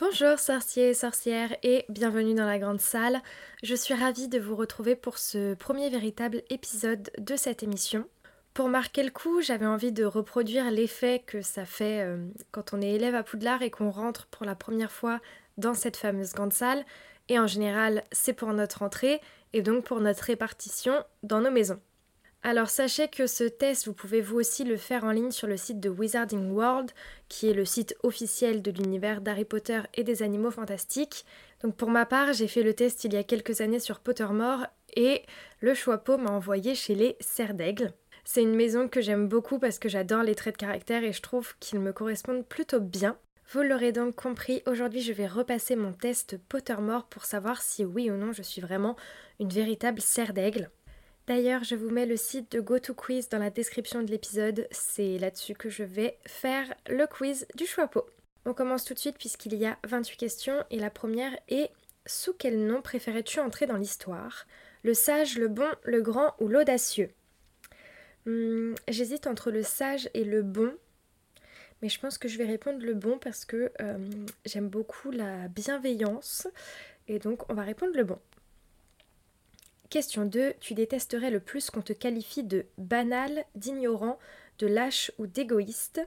Bonjour sorciers et sorcières et bienvenue dans la grande salle. Je suis ravie de vous retrouver pour ce premier véritable épisode de cette émission. Pour marquer le coup, j'avais envie de reproduire l'effet que ça fait euh, quand on est élève à Poudlard et qu'on rentre pour la première fois dans cette fameuse grande salle. Et en général, c'est pour notre entrée et donc pour notre répartition dans nos maisons. Alors sachez que ce test, vous pouvez vous aussi le faire en ligne sur le site de Wizarding World, qui est le site officiel de l'univers d'Harry Potter et des animaux fantastiques. Donc pour ma part, j'ai fait le test il y a quelques années sur Pottermore et le Choixpeau m'a envoyé chez les Serres d'Aigle. C'est une maison que j'aime beaucoup parce que j'adore les traits de caractère et je trouve qu'ils me correspondent plutôt bien. Vous l'aurez donc compris, aujourd'hui je vais repasser mon test Pottermore pour savoir si oui ou non je suis vraiment une véritable serre d'aigle. D'ailleurs, je vous mets le site de GoToQuiz dans la description de l'épisode. C'est là-dessus que je vais faire le quiz du Choixpeau. On commence tout de suite puisqu'il y a 28 questions et la première est Sous quel nom préférais-tu entrer dans l'histoire? Le sage, le bon, le grand ou l'audacieux? Hmm, J'hésite entre le sage et le bon, mais je pense que je vais répondre le bon parce que euh, j'aime beaucoup la bienveillance et donc on va répondre le bon. Question 2. Tu détesterais le plus qu'on te qualifie de banal, d'ignorant, de lâche ou d'égoïste?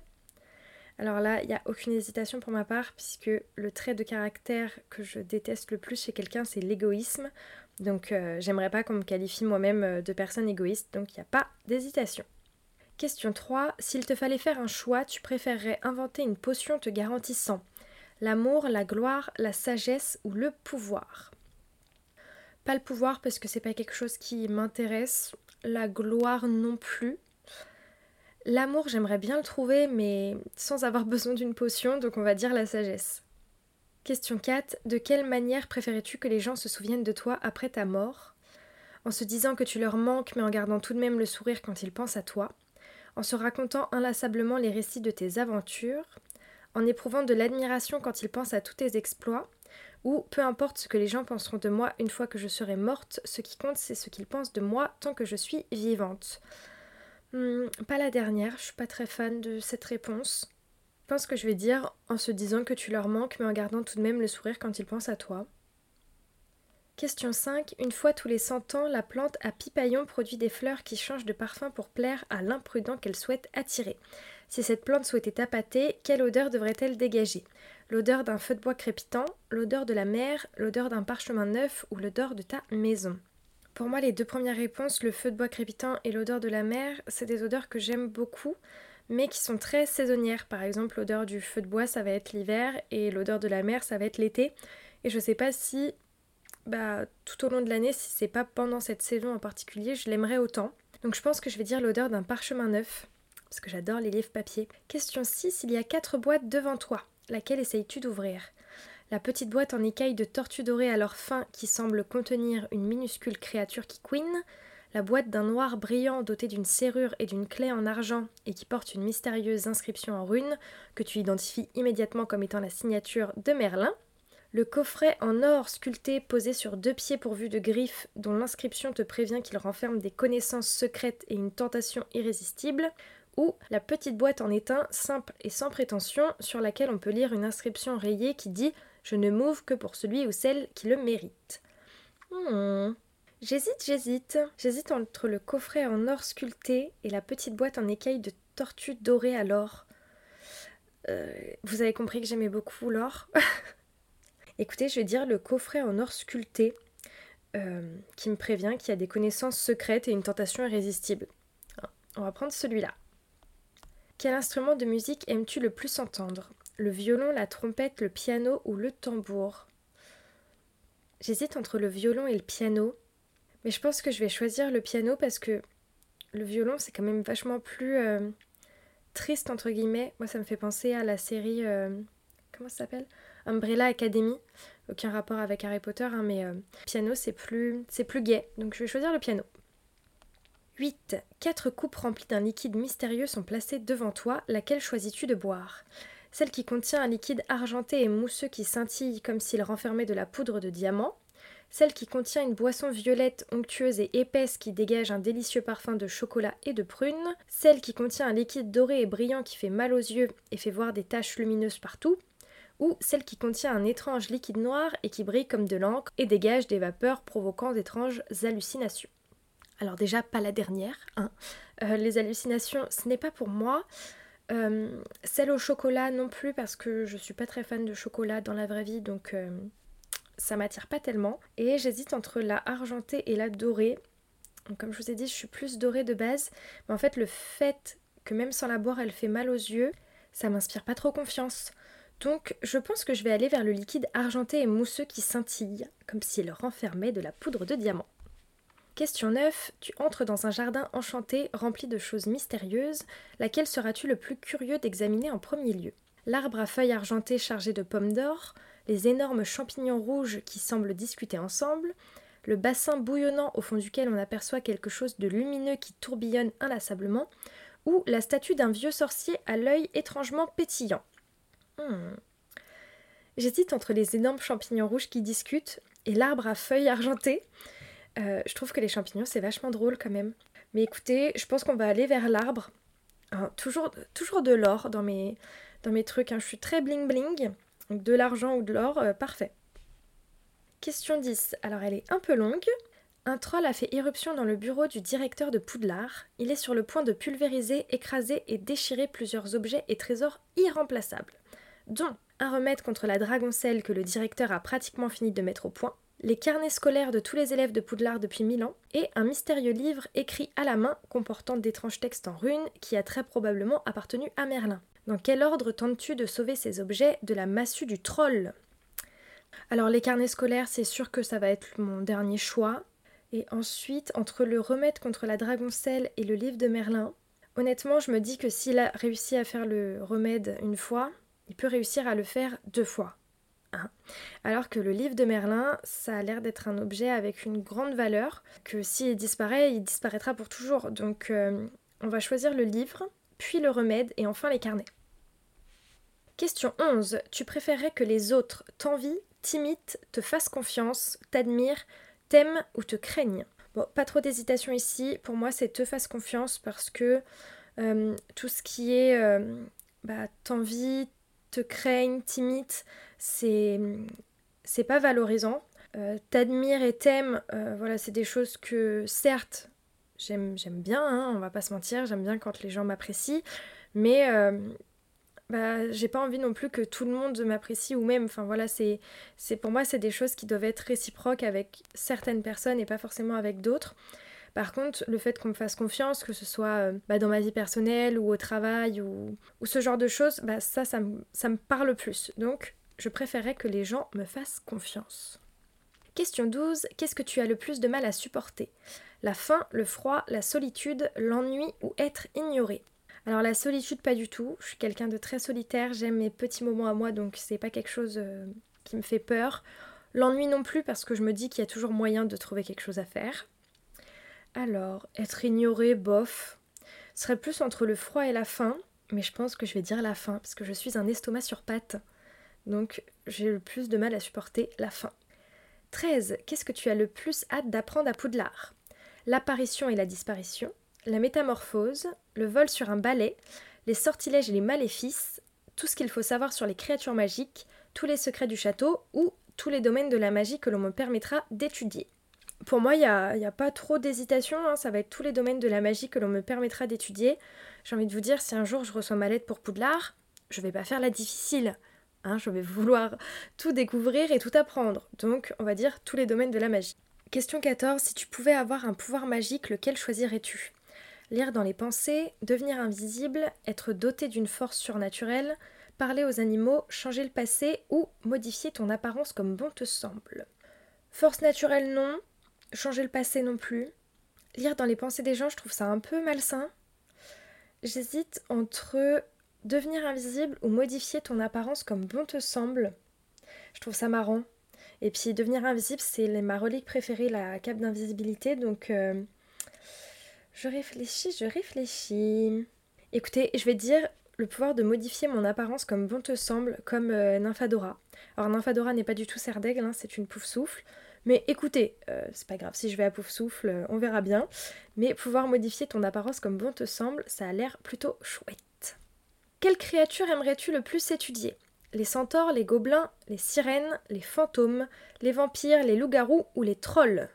Alors là, il n'y a aucune hésitation pour ma part, puisque le trait de caractère que je déteste le plus chez quelqu'un, c'est l'égoïsme. Donc euh, j'aimerais pas qu'on me qualifie moi-même euh, de personne égoïste, donc il n'y a pas d'hésitation. Question 3. S'il te fallait faire un choix, tu préférerais inventer une potion te garantissant l'amour, la gloire, la sagesse ou le pouvoir? Pas le pouvoir parce que c'est pas quelque chose qui m'intéresse. La gloire non plus. L'amour, j'aimerais bien le trouver, mais sans avoir besoin d'une potion, donc on va dire la sagesse. Question 4. De quelle manière préférais-tu que les gens se souviennent de toi après ta mort? En se disant que tu leur manques, mais en gardant tout de même le sourire quand ils pensent à toi En se racontant inlassablement les récits de tes aventures En éprouvant de l'admiration quand ils pensent à tous tes exploits ou peu importe ce que les gens penseront de moi une fois que je serai morte, ce qui compte c'est ce qu'ils pensent de moi tant que je suis vivante. Hmm, pas la dernière, je suis pas très fan de cette réponse. Je pense que je vais dire en se disant que tu leur manques mais en gardant tout de même le sourire quand ils pensent à toi. Question 5. Une fois tous les 100 ans, la plante à pipaillon produit des fleurs qui changent de parfum pour plaire à l'imprudent qu'elle souhaite attirer. Si cette plante souhaitait tapater, quelle odeur devrait-elle dégager? L'odeur d'un feu de bois crépitant, l'odeur de la mer, l'odeur d'un parchemin neuf ou l'odeur de ta maison Pour moi, les deux premières réponses, le feu de bois crépitant et l'odeur de la mer, c'est des odeurs que j'aime beaucoup, mais qui sont très saisonnières. Par exemple, l'odeur du feu de bois, ça va être l'hiver, et l'odeur de la mer, ça va être l'été. Et je sais pas si, bah, tout au long de l'année, si c'est pas pendant cette saison en particulier, je l'aimerais autant. Donc je pense que je vais dire l'odeur d'un parchemin neuf parce que j'adore les livres papier. Question 6. Il y a quatre boîtes devant toi. Laquelle essayes-tu d'ouvrir? La petite boîte en écaille de tortue dorée à leur fin qui semble contenir une minuscule créature qui couine, la boîte d'un noir brillant doté d'une serrure et d'une clé en argent et qui porte une mystérieuse inscription en runes que tu identifies immédiatement comme étant la signature de Merlin, le coffret en or sculpté posé sur deux pieds pourvus de griffes dont l'inscription te prévient qu'il renferme des connaissances secrètes et une tentation irrésistible, ou la petite boîte en étain simple et sans prétention sur laquelle on peut lire une inscription rayée qui dit Je ne m'ouvre que pour celui ou celle qui le mérite. Hmm. J'hésite, j'hésite. J'hésite entre le coffret en or sculpté et la petite boîte en écaille de tortue dorée à l'or. Euh, vous avez compris que j'aimais beaucoup l'or. Écoutez, je vais dire le coffret en or sculpté euh, qui me prévient qu'il y a des connaissances secrètes et une tentation irrésistible. On va prendre celui-là. Quel instrument de musique aimes-tu le plus entendre? Le violon, la trompette, le piano ou le tambour? J'hésite entre le violon et le piano, mais je pense que je vais choisir le piano parce que le violon c'est quand même vachement plus euh, triste entre guillemets. Moi ça me fait penser à la série euh, comment ça s'appelle? Umbrella Academy. Aucun rapport avec Harry Potter, hein, mais euh, piano c'est plus c'est plus gai, donc je vais choisir le piano. 8. Quatre coupes remplies d'un liquide mystérieux sont placées devant toi. Laquelle choisis-tu de boire? Celle qui contient un liquide argenté et mousseux qui scintille comme s'il renfermait de la poudre de diamant. Celle qui contient une boisson violette, onctueuse et épaisse qui dégage un délicieux parfum de chocolat et de prune. Celle qui contient un liquide doré et brillant qui fait mal aux yeux et fait voir des taches lumineuses partout ou celle qui contient un étrange liquide noir et qui brille comme de l'encre et dégage des vapeurs provoquant d'étranges hallucinations. Alors déjà, pas la dernière. Hein. Euh, les hallucinations, ce n'est pas pour moi. Euh, celle au chocolat non plus parce que je suis pas très fan de chocolat dans la vraie vie, donc euh, ça m'attire pas tellement. Et j'hésite entre la argentée et la dorée. comme je vous ai dit, je suis plus dorée de base, mais en fait le fait que même sans la boire, elle fait mal aux yeux, ça m'inspire pas trop confiance. Donc je pense que je vais aller vers le liquide argenté et mousseux qui scintille, comme s'il renfermait de la poudre de diamant. Question 9. Tu entres dans un jardin enchanté rempli de choses mystérieuses. Laquelle seras-tu le plus curieux d'examiner en premier lieu? L'arbre à feuilles argentées chargé de pommes d'or, les énormes champignons rouges qui semblent discuter ensemble, le bassin bouillonnant au fond duquel on aperçoit quelque chose de lumineux qui tourbillonne inlassablement, ou la statue d'un vieux sorcier à l'œil étrangement pétillant. Hmm. J'hésite entre les énormes champignons rouges qui discutent et l'arbre à feuilles argentées. Euh, je trouve que les champignons, c'est vachement drôle quand même. Mais écoutez, je pense qu'on va aller vers l'arbre. Hein, toujours, toujours de l'or dans mes, dans mes trucs. Hein. Je suis très bling bling. Donc de l'argent ou de l'or, euh, parfait. Question 10. Alors elle est un peu longue. Un troll a fait irruption dans le bureau du directeur de Poudlard. Il est sur le point de pulvériser, écraser et déchirer plusieurs objets et trésors irremplaçables dont un remède contre la dragoncelle que le directeur a pratiquement fini de mettre au point, les carnets scolaires de tous les élèves de Poudlard depuis mille ans, et un mystérieux livre écrit à la main comportant d'étranges textes en runes qui a très probablement appartenu à Merlin. Dans quel ordre tentes-tu de sauver ces objets de la massue du troll? Alors les carnets scolaires, c'est sûr que ça va être mon dernier choix. Et ensuite, entre le remède contre la dragoncelle et le livre de Merlin, honnêtement, je me dis que s'il a réussi à faire le remède une fois, il peut réussir à le faire deux fois. Alors que le livre de Merlin, ça a l'air d'être un objet avec une grande valeur, que s'il disparaît, il disparaîtra pour toujours. Donc euh, on va choisir le livre, puis le remède et enfin les carnets. Question 11. Tu préférerais que les autres t'envient, t'imitent, te fassent confiance, t'admirent, t'aiment ou te craignent? Bon, pas trop d'hésitation ici. Pour moi, c'est te fassent confiance parce que euh, tout ce qui est euh, bah, t'envie, te craignent, t'imitent, c'est c'est pas valorisant. Euh, t'admires et t'aimes, euh, voilà, c'est des choses que certes j'aime bien, hein, on va pas se mentir, j'aime bien quand les gens m'apprécient, mais euh, bah, j'ai pas envie non plus que tout le monde m'apprécie ou même, enfin voilà, c'est pour moi c'est des choses qui doivent être réciproques avec certaines personnes et pas forcément avec d'autres. Par contre, le fait qu'on me fasse confiance, que ce soit euh, bah, dans ma vie personnelle ou au travail ou, ce genre de choses, bah, ça, ça me, parle plus. Donc, je préférerais que les gens me fassent confiance. Question 12. Qu'est-ce que tu as le plus de mal à supporter? La faim, le froid, la solitude, l'ennui ou être ignoré? Alors la solitude pas du tout. Je suis quelqu'un de très solitaire, j'aime mes petits moments à moi donc c'est pas quelque chose euh, qui me fait peur. L'ennui non plus parce que je me dis qu'il y a toujours moyen de trouver quelque chose à faire. Alors, être ignoré, bof, serait plus entre le froid et la faim, mais je pense que je vais dire la faim, parce que je suis un estomac sur pattes. Donc, j'ai le plus de mal à supporter la faim. 13. Qu'est-ce que tu as le plus hâte d'apprendre à Poudlard? L'apparition et la disparition, la métamorphose, le vol sur un balai, les sortilèges et les maléfices, tout ce qu'il faut savoir sur les créatures magiques, tous les secrets du château ou tous les domaines de la magie que l'on me permettra d'étudier pour moi, il n'y a, pas trop d'hésitation. Hein. Ça va être tous les domaines de la magie que l'on me permettra d'étudier. J'ai envie de vous dire, si un jour je reçois ma lettre pour Poudlard, je vais pas faire la difficile. Hein. je vais vouloir tout découvrir et tout apprendre. Donc, on va dire tous les domaines de la magie. Question 14. Si tu pouvais avoir un pouvoir magique, lequel choisirais-tu? Lire dans les pensées, devenir invisible, être doté d'une force surnaturelle, parler aux animaux, changer le passé ou modifier ton apparence comme bon te semble? Force naturelle non, changer le passé non plus. Lire dans les pensées des gens, je trouve ça un peu malsain. J'hésite entre devenir invisible ou modifier ton apparence comme bon te semble. Je trouve ça marrant. Et puis devenir invisible, c'est ma relique préférée, la cape d'invisibilité. Donc, euh, Je réfléchis, je réfléchis. Écoutez, je vais dire le pouvoir de modifier mon apparence comme bon te semble, comme euh, Nymphadora. Alors Nymphadora n'est pas du tout serre d'aigle, hein, c'est une pouf souffle. Mais écoutez, euh, c'est pas grave, si je vais à pouf souffle, euh, on verra bien. Mais pouvoir modifier ton apparence comme bon te semble, ça a l'air plutôt chouette. Quelle créature aimerais-tu le plus étudier? Les centaures, les gobelins, les sirènes, les fantômes, les vampires, les loups-garous ou les trolls?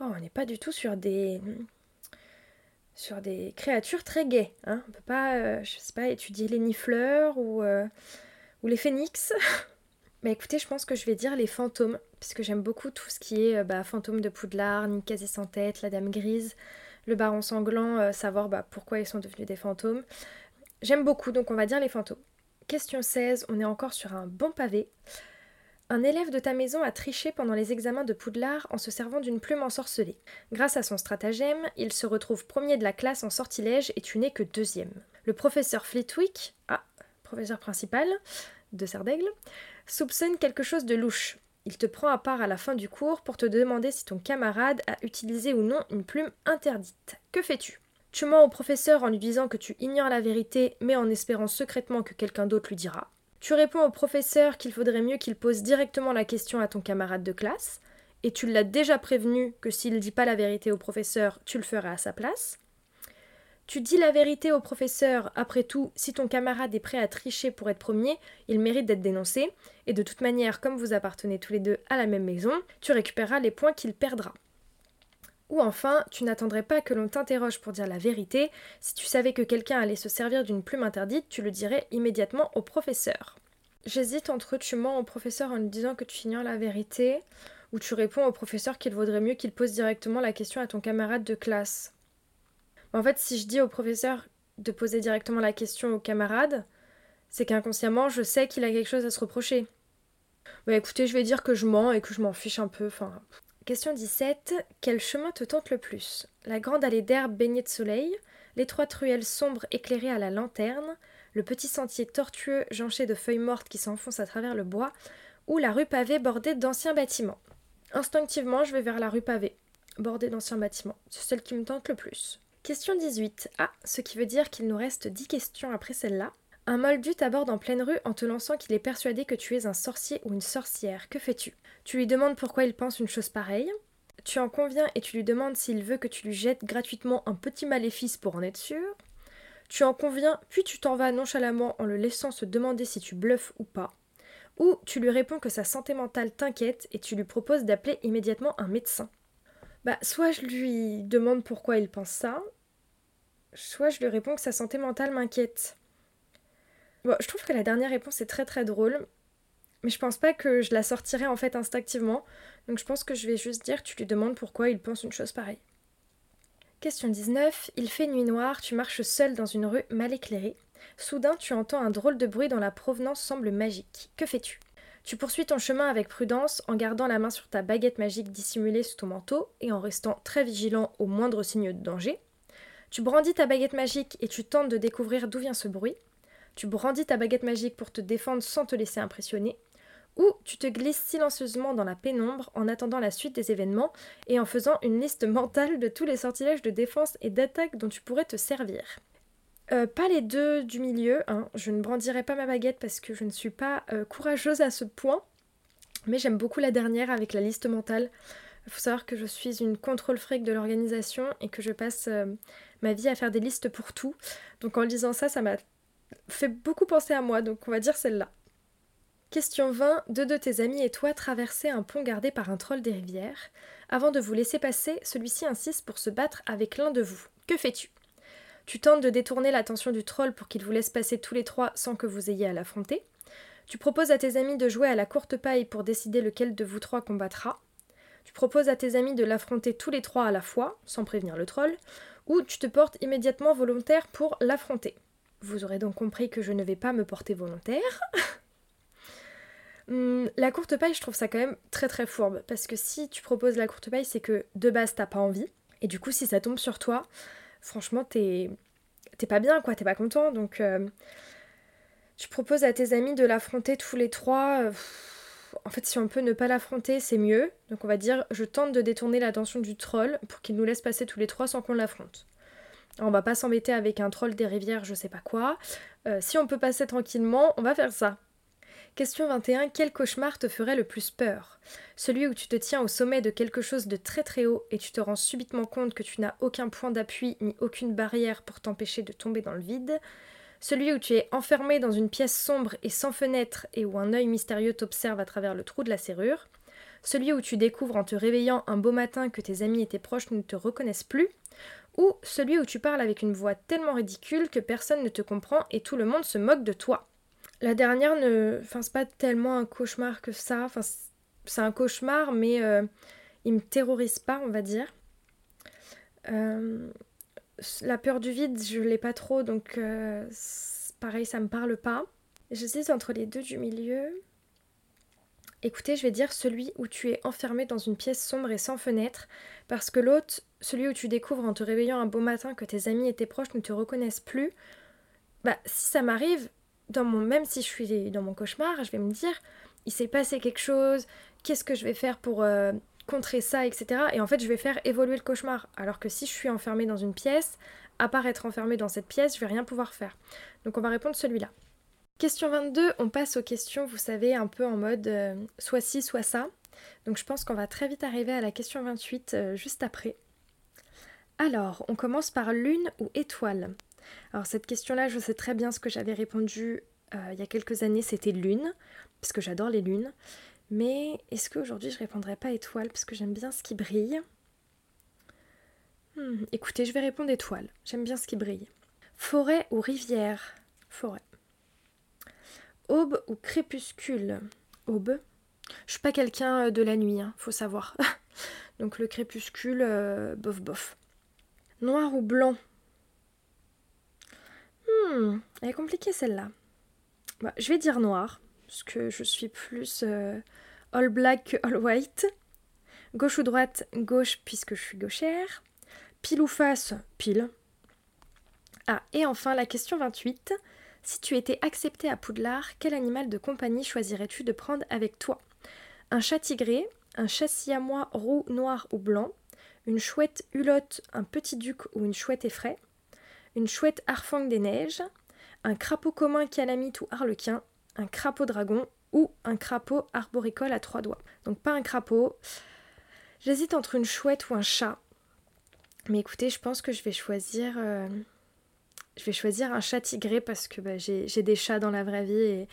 Oh, on n'est pas du tout sur des sur des créatures très gaies. Hein. On peut pas, euh, je sais pas, étudier les nifleurs ou, euh, les phénix. bah écoutez, je pense que je vais dire les fantômes, puisque j'aime beaucoup tout ce qui est euh, bah, fantômes de Poudlard, quasi sans tête, la Dame Grise, le Baron Sanglant, savoir bah, pourquoi ils sont devenus des fantômes. J'aime beaucoup, donc on va dire les fantômes. Question 16, on est encore sur un bon pavé. Un élève de ta maison a triché pendant les examens de Poudlard en se servant d'une plume ensorcelée. Grâce à son stratagème, il se retrouve premier de la classe en sortilège et tu n'es que deuxième. Le professeur Flitwick, ah, professeur principal de Sardaigle, soupçonne quelque chose de louche. Il te prend à part à la fin du cours pour te demander si ton camarade a utilisé ou non une plume interdite. Que fais-tu? Tu mens au professeur en lui disant que tu ignores la vérité mais en espérant secrètement que quelqu'un d'autre lui dira. Tu réponds au professeur qu'il faudrait mieux qu'il pose directement la question à ton camarade de classe, et tu l'as déjà prévenu que s'il ne dit pas la vérité au professeur, tu le feras à sa place. Tu dis la vérité au professeur, après tout, si ton camarade est prêt à tricher pour être premier, il mérite d'être dénoncé, et de toute manière, comme vous appartenez tous les deux à la même maison, tu récupéreras les points qu'il perdra. Ou enfin, tu n'attendrais pas que l'on t'interroge pour dire la vérité. Si tu savais que quelqu'un allait se servir d'une plume interdite, tu le dirais immédiatement au professeur. J'hésite entre tu mens au professeur en lui disant que tu ignores la vérité, ou tu réponds au professeur qu'il vaudrait mieux qu'il pose directement la question à ton camarade de classe. En fait, si je dis au professeur de poser directement la question au camarade, c'est qu'inconsciemment, je sais qu'il a quelque chose à se reprocher. Bah écoutez, je vais dire que je mens et que je m'en fiche un peu, enfin, Question 17. Quel chemin te tente le plus? La grande allée d'herbe baignée de soleil, l'étroite ruelle sombre éclairée à la lanterne, le petit sentier tortueux jonché de feuilles mortes qui s'enfoncent à travers le bois, ou la rue pavée bordée d'anciens bâtiments? Instinctivement, je vais vers la rue pavée, bordée d'anciens bâtiments. C'est celle qui me tente le plus. Question 18. Ah, ce qui veut dire qu'il nous reste 10 questions après celle-là. Un moldu t'aborde en pleine rue en te lançant qu'il est persuadé que tu es un sorcier ou une sorcière. Que fais-tu? Tu lui demandes pourquoi il pense une chose pareille? Tu en conviens et tu lui demandes s'il veut que tu lui jettes gratuitement un petit maléfice pour en être sûr? Tu en conviens, puis tu t'en vas nonchalamment en le laissant se demander si tu bluffes ou pas. Ou tu lui réponds que sa santé mentale t'inquiète et tu lui proposes d'appeler immédiatement un médecin. Bah, soit je lui demande pourquoi il pense ça, soit je lui réponds que sa santé mentale m'inquiète je trouve que la dernière réponse est très très drôle, mais je pense pas que je la sortirai en fait instinctivement, donc je pense que je vais juste dire tu lui demandes pourquoi il pense une chose pareille. Question 19. Il fait nuit noire, tu marches seul dans une rue mal éclairée. Soudain, tu entends un drôle de bruit dont la provenance semble magique. Que fais-tu? Tu poursuis ton chemin avec prudence en gardant la main sur ta baguette magique dissimulée sous ton manteau et en restant très vigilant au moindre signe de danger. Tu brandis ta baguette magique et tu tentes de découvrir d'où vient ce bruit tu brandis ta baguette magique pour te défendre sans te laisser impressionner, ou tu te glisses silencieusement dans la pénombre en attendant la suite des événements et en faisant une liste mentale de tous les sortilèges de défense et d'attaque dont tu pourrais te servir. Euh, pas les deux du milieu, hein. je ne brandirai pas ma baguette parce que je ne suis pas euh, courageuse à ce point, mais j'aime beaucoup la dernière avec la liste mentale. Il faut savoir que je suis une contrôle fric de l'organisation et que je passe euh, ma vie à faire des listes pour tout. Donc en lisant ça, ça m'a fait beaucoup penser à moi, donc on va dire celle-là. Question 20. Deux de tes amis et toi traversez un pont gardé par un troll des rivières. Avant de vous laisser passer, celui-ci insiste pour se battre avec l'un de vous. Que fais-tu? Tu tentes de détourner l'attention du troll pour qu'il vous laisse passer tous les trois sans que vous ayez à l'affronter. Tu proposes à tes amis de jouer à la courte paille pour décider lequel de vous trois combattra. Tu proposes à tes amis de l'affronter tous les trois à la fois, sans prévenir le troll, ou tu te portes immédiatement volontaire pour l'affronter. Vous aurez donc compris que je ne vais pas me porter volontaire. Hum, la courte paille, je trouve ça quand même très très fourbe. Parce que si tu proposes la courte paille, c'est que de base t'as pas envie. Et du coup, si ça tombe sur toi, franchement, t'es pas bien, quoi, t'es pas content. Donc, euh, tu proposes à tes amis de l'affronter tous les trois. Euh, en fait, si on peut ne pas l'affronter, c'est mieux. Donc on va dire, je tente de détourner l'attention du troll pour qu'il nous laisse passer tous les trois sans qu'on l'affronte. On va pas s'embêter avec un troll des rivières, je sais pas quoi. Euh, si on peut passer tranquillement, on va faire ça. Question 21. Quel cauchemar te ferait le plus peur? Celui où tu te tiens au sommet de quelque chose de très très haut et tu te rends subitement compte que tu n'as aucun point d'appui ni aucune barrière pour t'empêcher de tomber dans le vide? Celui où tu es enfermé dans une pièce sombre et sans fenêtre et où un œil mystérieux t'observe à travers le trou de la serrure, celui où tu découvres en te réveillant un beau matin que tes amis et tes proches ne te reconnaissent plus, ou celui où tu parles avec une voix tellement ridicule que personne ne te comprend et tout le monde se moque de toi. La dernière ne. Enfin, c'est pas tellement un cauchemar que ça. Enfin, c'est un cauchemar, mais euh, il me terrorise pas, on va dire. Euh, la peur du vide, je l'ai pas trop, donc euh, pareil, ça me parle pas. J'hésite entre les deux du milieu. Écoutez, je vais dire celui où tu es enfermé dans une pièce sombre et sans fenêtre, parce que l'autre, celui où tu découvres en te réveillant un beau matin que tes amis et tes proches ne te reconnaissent plus, bah si ça m'arrive, dans mon, même si je suis dans mon cauchemar, je vais me dire, il s'est passé quelque chose, qu'est-ce que je vais faire pour euh, contrer ça, etc. Et en fait, je vais faire évoluer le cauchemar. Alors que si je suis enfermée dans une pièce, à part être enfermée dans cette pièce, je vais rien pouvoir faire. Donc on va répondre celui-là. Question 22, on passe aux questions, vous savez, un peu en mode euh, soit ci, soit ça. Donc je pense qu'on va très vite arriver à la question 28 euh, juste après. Alors, on commence par lune ou étoile? Alors cette question-là, je sais très bien ce que j'avais répondu euh, il y a quelques années, c'était lune, parce que j'adore les lunes. Mais est-ce qu'aujourd'hui je répondrai pas étoile, parce que j'aime bien ce qui brille? Hmm, Écoutez, je vais répondre étoile, j'aime bien ce qui brille. Forêt ou rivière? Forêt. Aube ou crépuscule? Aube. Je suis pas quelqu'un euh, de la nuit, hein, faut savoir. Donc le crépuscule, euh, bof bof. Noir ou blanc? Hmm, elle est compliquée celle-là. Bah, je vais dire noir, parce que je suis plus euh, all black que all white. Gauche ou droite? Gauche, puisque je suis gauchère. Pile ou face? Pile. Ah, et enfin la question 28. Si tu étais accepté à Poudlard, quel animal de compagnie choisirais-tu de prendre avec toi? Un chat tigré, un chat siamois roux, noir ou blanc, une chouette hulotte, un petit duc ou une chouette effraie, une chouette harfang des neiges, un crapaud commun calamite ou harlequin, un crapaud dragon ou un crapaud arboricole à trois doigts. Donc pas un crapaud. J'hésite entre une chouette ou un chat. Mais écoutez, je pense que je vais choisir, euh, je vais choisir un chat tigré parce que bah, j'ai des chats dans la vraie vie et,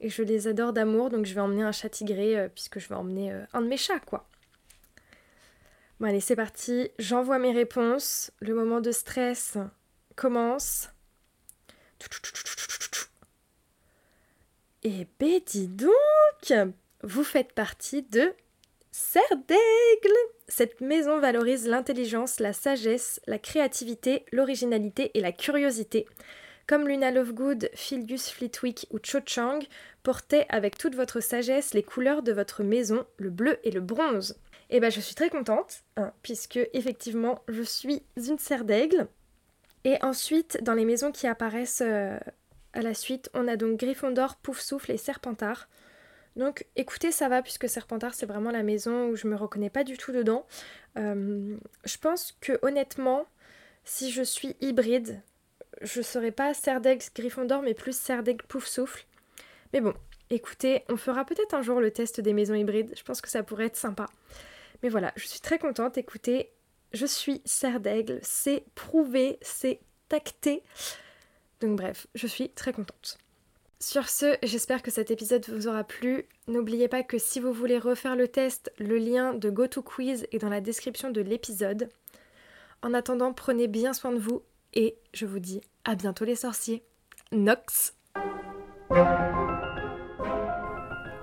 je les adore d'amour. Donc je vais emmener un chat tigré euh, puisque je vais emmener euh, un de mes chats, quoi. Allez, c'est parti. J'envoie mes réponses. Le moment de stress commence. Et ben dis donc, vous faites partie de Serre d'Aigle. Cette maison valorise l'intelligence, la sagesse, la créativité, l'originalité et la curiosité. Comme Luna Lovegood, Philius Fleetwick ou Cho Chang, portez avec toute votre sagesse les couleurs de votre maison, le bleu et le bronze. Et ben je suis très contente, hein, puisque effectivement je suis une serre d'aigle. Et ensuite, dans les maisons qui apparaissent euh, à la suite, on a donc Gryffondor, Poufsouffle et Serpentard. Donc écoutez, ça va puisque Serpentard c'est vraiment la maison où je me reconnais pas du tout dedans. Euh, je pense que honnêtement, si je suis hybride, je serais pas Serdex Gryffondor mais plus Serdex Poufsouffle. Mais bon, écoutez, on fera peut-être un jour le test des maisons hybrides. Je pense que ça pourrait être sympa. Mais voilà, je suis très contente. Écoutez, je suis serre d'aigle, c'est prouvé, c'est tacté. Donc bref, je suis très contente. Sur ce, j'espère que cet épisode vous aura plu. N'oubliez pas que si vous voulez refaire le test, le lien de GoToQuiz est dans la description de l'épisode. En attendant, prenez bien soin de vous et je vous dis à bientôt les sorciers. Nox